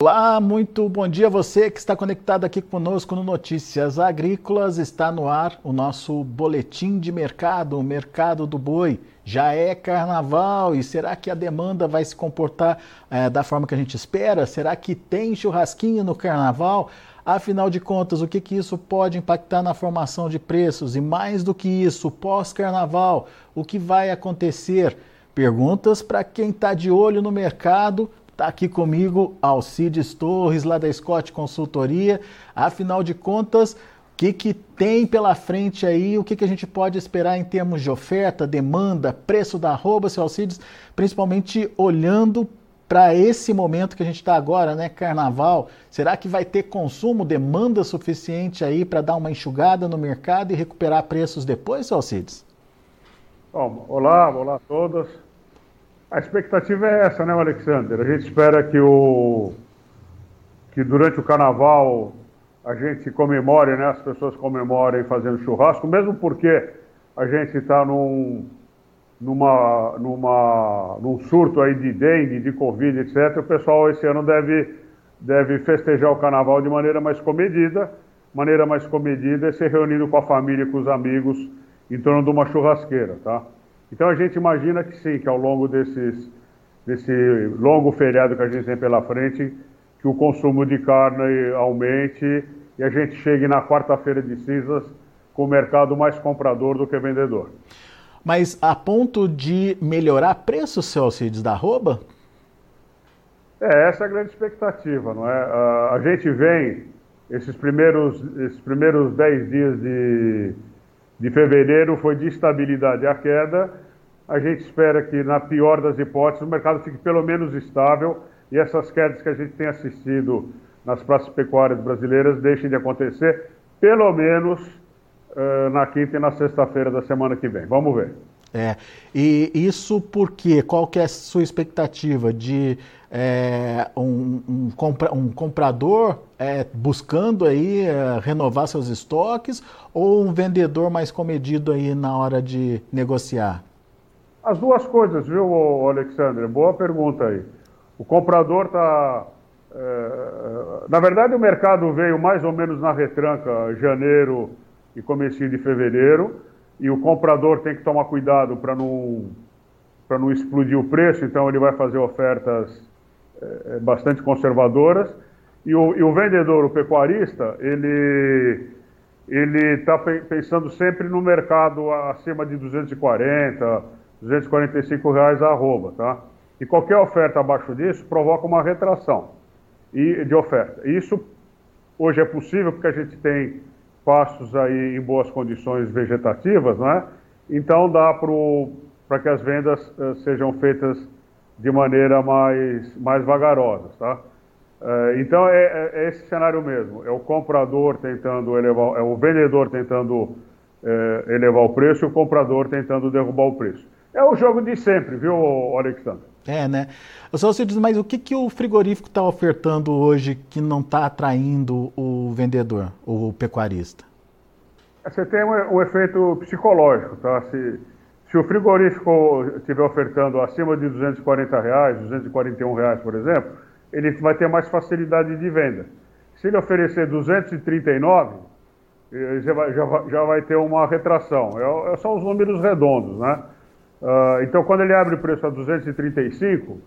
Olá, muito bom dia a você que está conectado aqui conosco no Notícias Agrícolas. Está no ar o nosso boletim de mercado, o mercado do boi. Já é carnaval e será que a demanda vai se comportar é, da forma que a gente espera? Será que tem churrasquinho no carnaval? Afinal de contas, o que, que isso pode impactar na formação de preços? E mais do que isso, pós-carnaval, o que vai acontecer? Perguntas para quem está de olho no mercado Está aqui comigo Alcides Torres, lá da Scott Consultoria. Afinal de contas, o que, que tem pela frente aí? O que, que a gente pode esperar em termos de oferta, demanda, preço da arroba, seu Alcides? Principalmente olhando para esse momento que a gente está agora, né? Carnaval. Será que vai ter consumo, demanda suficiente aí para dar uma enxugada no mercado e recuperar preços depois, seu Alcides? Bom, olá, olá a todos. A expectativa é essa, né, Alexander? A gente espera que, o, que durante o carnaval a gente comemore, né, as pessoas comemorem fazendo churrasco, mesmo porque a gente está num, numa, numa, num surto aí de dengue, de covid, etc. O pessoal esse ano deve, deve festejar o carnaval de maneira mais comedida. Maneira mais comedida é se reunindo com a família e com os amigos em torno de uma churrasqueira, tá? Então a gente imagina que sim, que ao longo desses, desse longo feriado que a gente tem pela frente, que o consumo de carne aumente e a gente chegue na quarta-feira de cinzas com o mercado mais comprador do que vendedor. Mas a ponto de melhorar preço, seu Alcides, da arroba? É, essa é a grande expectativa, não é? A, a gente vem, esses primeiros, esses primeiros 10 dias de, de fevereiro foi de estabilidade à queda. A gente espera que, na pior das hipóteses, o mercado fique pelo menos estável e essas quedas que a gente tem assistido nas praças pecuárias brasileiras deixem de acontecer, pelo menos uh, na quinta e na sexta-feira da semana que vem. Vamos ver. É, e isso porque qual que é a sua expectativa de é, um, um, compra, um, comprador é, buscando aí é, renovar seus estoques ou um vendedor mais comedido aí na hora de negociar? As duas coisas, viu, Alexandre? Boa pergunta aí. O comprador está. É, na verdade, o mercado veio mais ou menos na retranca, janeiro e comecinho de fevereiro e o comprador tem que tomar cuidado para não, não explodir o preço, então ele vai fazer ofertas é, bastante conservadoras. E o, e o, vendedor, o pecuarista, ele ele está pensando sempre no mercado acima de 240, 245 reais a arroba, tá? E qualquer oferta abaixo disso provoca uma retração de oferta. Isso hoje é possível porque a gente tem pastos aí em boas condições vegetativas, né? Então dá para que as vendas uh, sejam feitas de maneira mais, mais vagarosa, tá? Uh, então é, é, é, esse cenário mesmo, é o comprador tentando elevar, é o vendedor tentando uh, elevar o preço e o comprador tentando derrubar o preço. É o jogo de sempre, viu, Alexandre? É, né? Só você diz, mas o que, que o frigorífico está ofertando hoje que não está atraindo o vendedor, o pecuarista? Você tem um, um efeito psicológico, tá? Se, se o frigorífico estiver ofertando acima de 240 reais, 241 reais, por exemplo, ele vai ter mais facilidade de venda. Se ele oferecer 239, eh, já vai, já vai, já vai ter uma retração. É, é, são os números redondos, né? Uh, então, quando ele abre o preço a 235,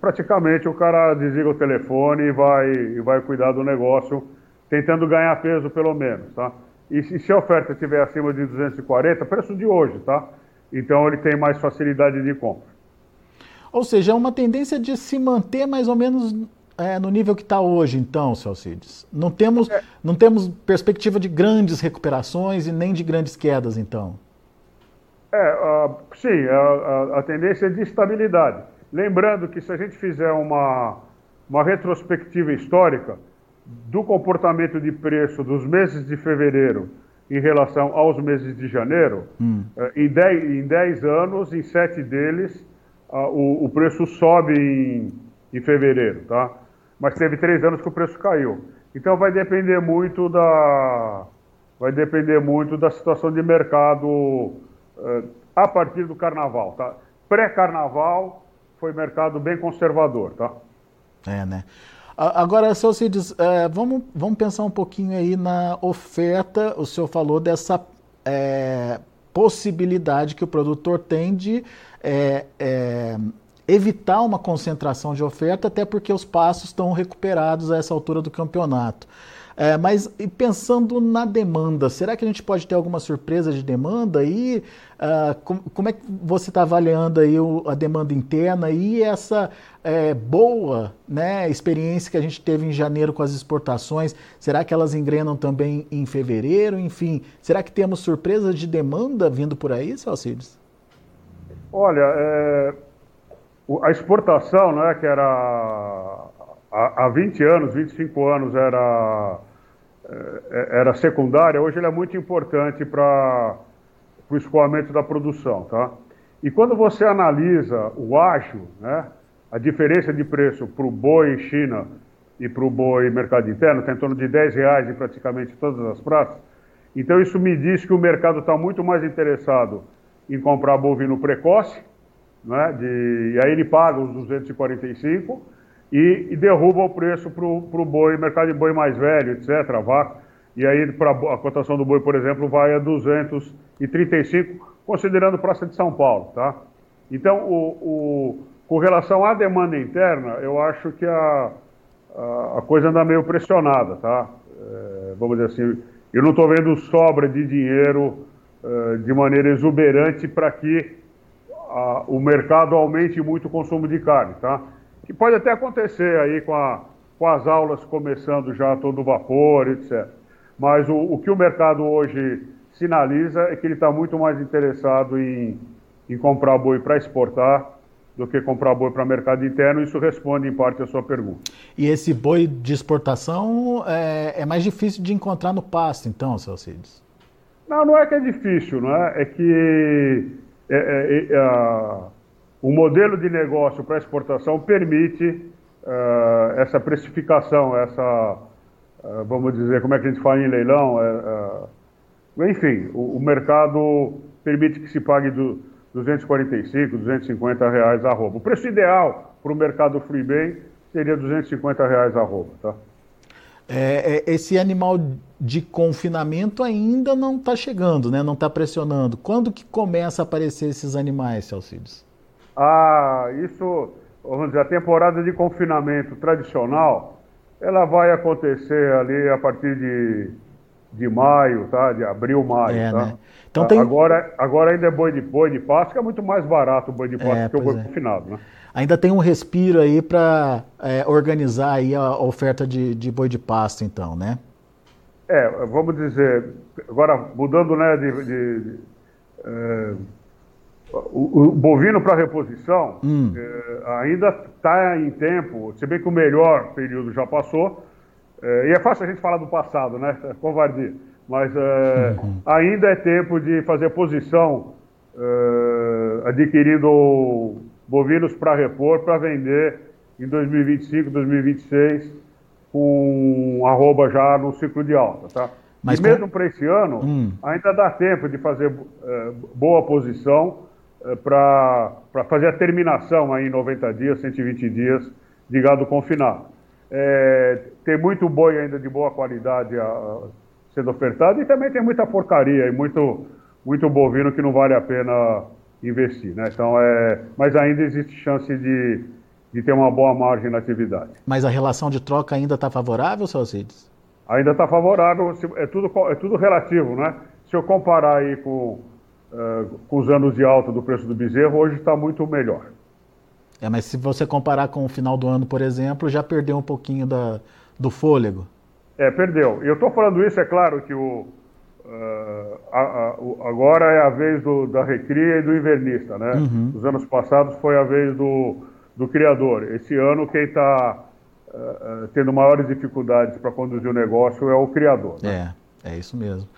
praticamente o cara desliga o telefone e vai, e vai cuidar do negócio, tentando ganhar peso pelo menos, tá? E se, se a oferta estiver acima de 240, preço de hoje, tá? Então ele tem mais facilidade de compra. Ou seja, é uma tendência de se manter mais ou menos é, no nível que está hoje, então, Celcides. Não temos, é. não temos perspectiva de grandes recuperações e nem de grandes quedas, então. É, uh, sim, a, a, a, tendência é de estabilidade. Lembrando que se a gente fizer uma, uma retrospectiva histórica do comportamento de preço dos meses de fevereiro em relação aos meses de janeiro, hum. uh, em 10 em dez anos, em sete deles, uh, o, o, preço sobe em, em fevereiro, tá? Mas teve três anos que o preço caiu. Então vai depender muito da vai depender muito da situação de mercado a partir do carnaval, tá? Pré-carnaval foi mercado bem conservador, tá? É, né? Agora, seu Cides, é, vamos, vamos pensar um pouquinho aí na oferta. O senhor falou dessa é, possibilidade que o produtor tem de é, evitar uma concentração de oferta, até porque os passos estão recuperados a essa altura do campeonato. É, mas pensando na demanda, será que a gente pode ter alguma surpresa de demanda aí? Uh, com, como é que você está avaliando aí o, a demanda interna e essa é, boa né, experiência que a gente teve em janeiro com as exportações? Será que elas engrenam também em fevereiro? Enfim, será que temos surpresas de demanda vindo por aí, Salcides? Olha, é, a exportação, né, que era há, 20 anos, 25 anos era, era secundária, hoje ele é muito importante para o escoamento da produção, tá? E quando você analisa o ágio, né, a diferença de preço para o boi China e para o boi mercado interno, está em torno de 10 reais em praticamente todas as praças, então isso me diz que o mercado está muito mais interessado em comprar bovino precoce, né, de, e aí ele paga os 245, e, e derruba o preço para o boi, mercado de boi mais velho, etc., vaca. E aí pra, a cotação do boi, por exemplo, vai a 235, considerando Praça de São Paulo, tá? Então, o, o, com relação à demanda interna, eu acho que a, a, a coisa anda meio pressionada, tá? É, vamos dizer assim, eu não estou vendo sobra de dinheiro é, de maneira exuberante para que a, o mercado aumente muito o consumo de carne, tá? Que pode até acontecer aí com, a, com as aulas começando já a todo vapor, etc. Mas o, o que o mercado hoje sinaliza é que ele está muito mais interessado em, em comprar boi para exportar do que comprar boi para mercado interno. Isso responde em parte a sua pergunta. E esse boi de exportação é, é mais difícil de encontrar no pasto, então, seu Cides? Não, não é que é difícil, não é? É que é, é, é, a, o modelo de negócio para exportação permite uh, essa precificação, essa, uh, vamos dizer, como é que a gente fala em leilão? Uh, enfim, o, o, mercado permite que se pague do 245, 250 reais a roupa. O preço ideal para o mercado free bem seria 250 reais a roupa, tá? É, é, esse animal de confinamento ainda não está chegando, né? não está pressionando. Quando que começa a aparecer esses animais, Celcides? Ah, isso, vamos dizer, a temporada de confinamento tradicional, ela vai acontecer ali a partir de, de maio, tá? De abril, maio, é, tá? Né? Então tem... agora, agora ainda é boi de boi de pasto, que é muito mais barato o boi de pasto é, que o boi é. confinado, né? Ainda tem um respiro aí para é, organizar aí a oferta de, de boi de pasto, então, né? É, vamos dizer, agora mudando, né, de, de, de é, o, o bovino para reposição hum. é, ainda está em tempo, se bem que o melhor período já passou, é, e é fácil a gente falar do passado, né? É covardia. Mas é, uhum. ainda é tempo de fazer posição é, adquirindo bovinos para repor, para vender em 2025, 2026, com arroba já no ciclo de alta, tá? Mas e mesmo para esse ano, hum. ainda dá tempo de fazer é, boa posição para fazer a terminação aí em 90 dias, 120 dias de gado confinado. É, tem muito boi ainda de boa qualidade a, a, sendo ofertado e também tem muita porcaria e muito, muito bovino que não vale a pena investir. Né? Então, é, mas ainda existe chance de, de ter uma boa margem na atividade. Mas a relação de troca ainda está favorável, Salcides? Ainda está favorável, é tudo, é tudo relativo, né? Se eu comparar aí com uh, com os anos de alta do preço do bezerro, hoje está muito melhor. É, mas se você comparar com o final do ano, por exemplo, já perdeu um pouquinho da, do fôlego. É, perdeu. E eu estou falando isso, é claro que o, uh, a, a, o, agora é a vez do, da recria e do invernista, né? Uhum. Os anos passados foi a vez do, do criador. Esse ano quem está uh, uh, tendo maiores dificuldades para conduzir o negócio é o criador. Né? É, é isso mesmo.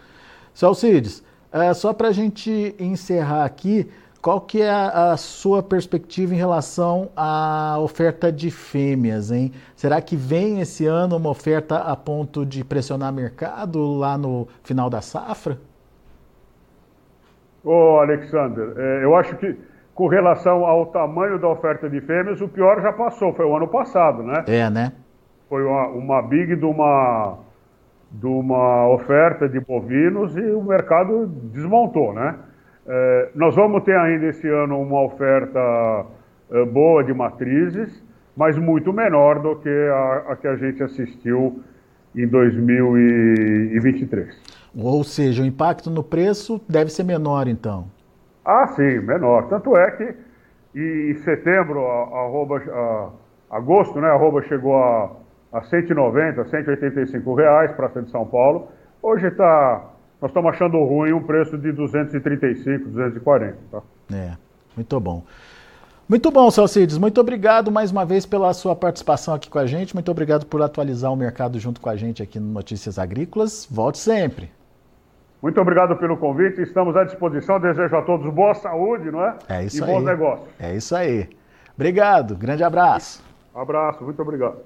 Celcides, é, só para a gente encerrar aqui, qual que é a, a, sua perspectiva em relação à oferta de fêmeas, hein? Será que vem esse ano uma oferta a ponto de pressionar mercado lá no final da safra? Ô, Alexander, é, eu acho que com relação ao tamanho da oferta de fêmeas, o pior já passou, foi o ano passado, né? É, né? Foi uma, uma big de uma, de uma oferta de bovinos e o mercado desmontou, né? É, nós vamos ter ainda esse ano uma oferta é, boa de matrizes, mas muito menor do que a, a que a gente assistiu em 2023. Ou seja, o impacto no preço deve ser menor, então. Ah, sim, menor. Tanto é que em setembro, a, a a, agosto, né, a arroba chegou a, a 190, 185 reais, Praça de São Paulo. Hoje está nós estamos achando ruim um preço de 235, 240. Tá? É, muito bom. Muito bom, Salcides. Muito obrigado mais uma vez pela sua participação aqui com a gente. Muito obrigado por atualizar o mercado junto com a gente aqui no Notícias Agrícolas. Volte sempre. Muito obrigado pelo convite. Estamos à disposição. Desejo a todos boa saúde, não é? É isso e aí. bons negócios. É isso aí. Obrigado. Grande abraço. Abraço. Muito obrigado.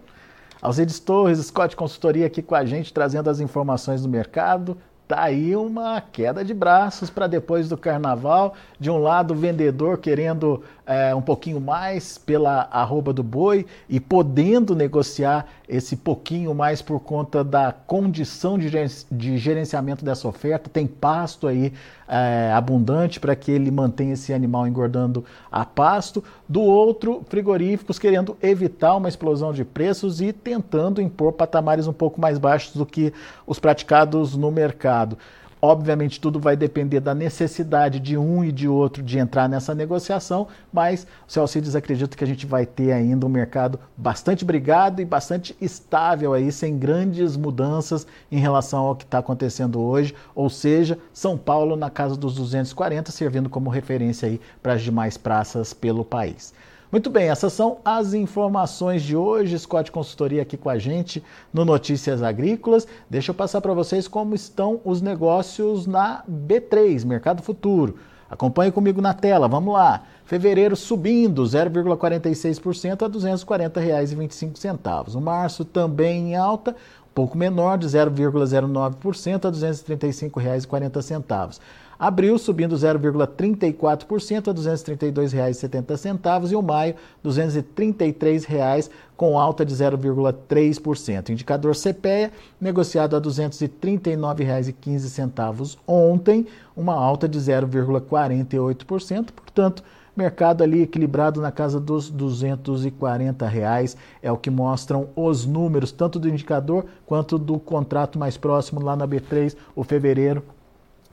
Alcides Torres, Scott Consultoria aqui com a gente, trazendo as informações do mercado, Tá aí uma queda de braços para depois do carnaval. De um lado, o vendedor querendo é, um pouquinho mais pela arroba do boi e podendo negociar esse pouquinho mais por conta da condição de gerenciamento dessa oferta. Tem pasto aí é, abundante para que ele mantenha esse animal engordando a pasto. Do outro, frigoríficos querendo evitar uma explosão de preços e tentando impor patamares um pouco mais baixos do que os praticados no mercado mercado. Obviamente, tudo vai depender da necessidade de um e de outro de entrar nessa negociação, mas o seu Alcides acredita que a gente vai ter ainda um mercado bastante brigado e bastante estável aí, sem grandes mudanças em relação ao que está acontecendo hoje, ou seja, São Paulo na casa dos 240, servindo como referência aí para as demais praças pelo país. Muito bem, essas são as informações de hoje. Scott Consultoria aqui com a gente no Notícias Agrícolas. Deixa eu passar para vocês como estão os negócios na B3, Mercado Futuro. Acompanhe comigo na tela, vamos lá. Fevereiro subindo 0,46% a R$ 240,25. O março também em alta, pouco menor, de 0,09% a R$ 235,40. Abril subindo 0,34% a R$ 232,70 e o maio R$ 233,00 com alta de 0,3%. Indicador CPEA negociado a R$ 239,15 ontem, uma alta de 0,48%, portanto, mercado ali equilibrado na casa dos 240 reais é o que mostram os números tanto do indicador quanto do contrato mais próximo lá na B3 o fevereiro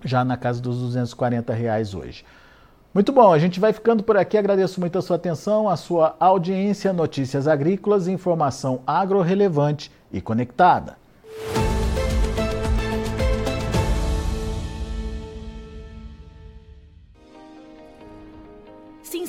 já na casa dos 240 reais hoje. Muito bom, a gente vai ficando por aqui. Agradeço muito a sua atenção, a sua audiência, notícias agrícolas, informação agro-relevante e conectada.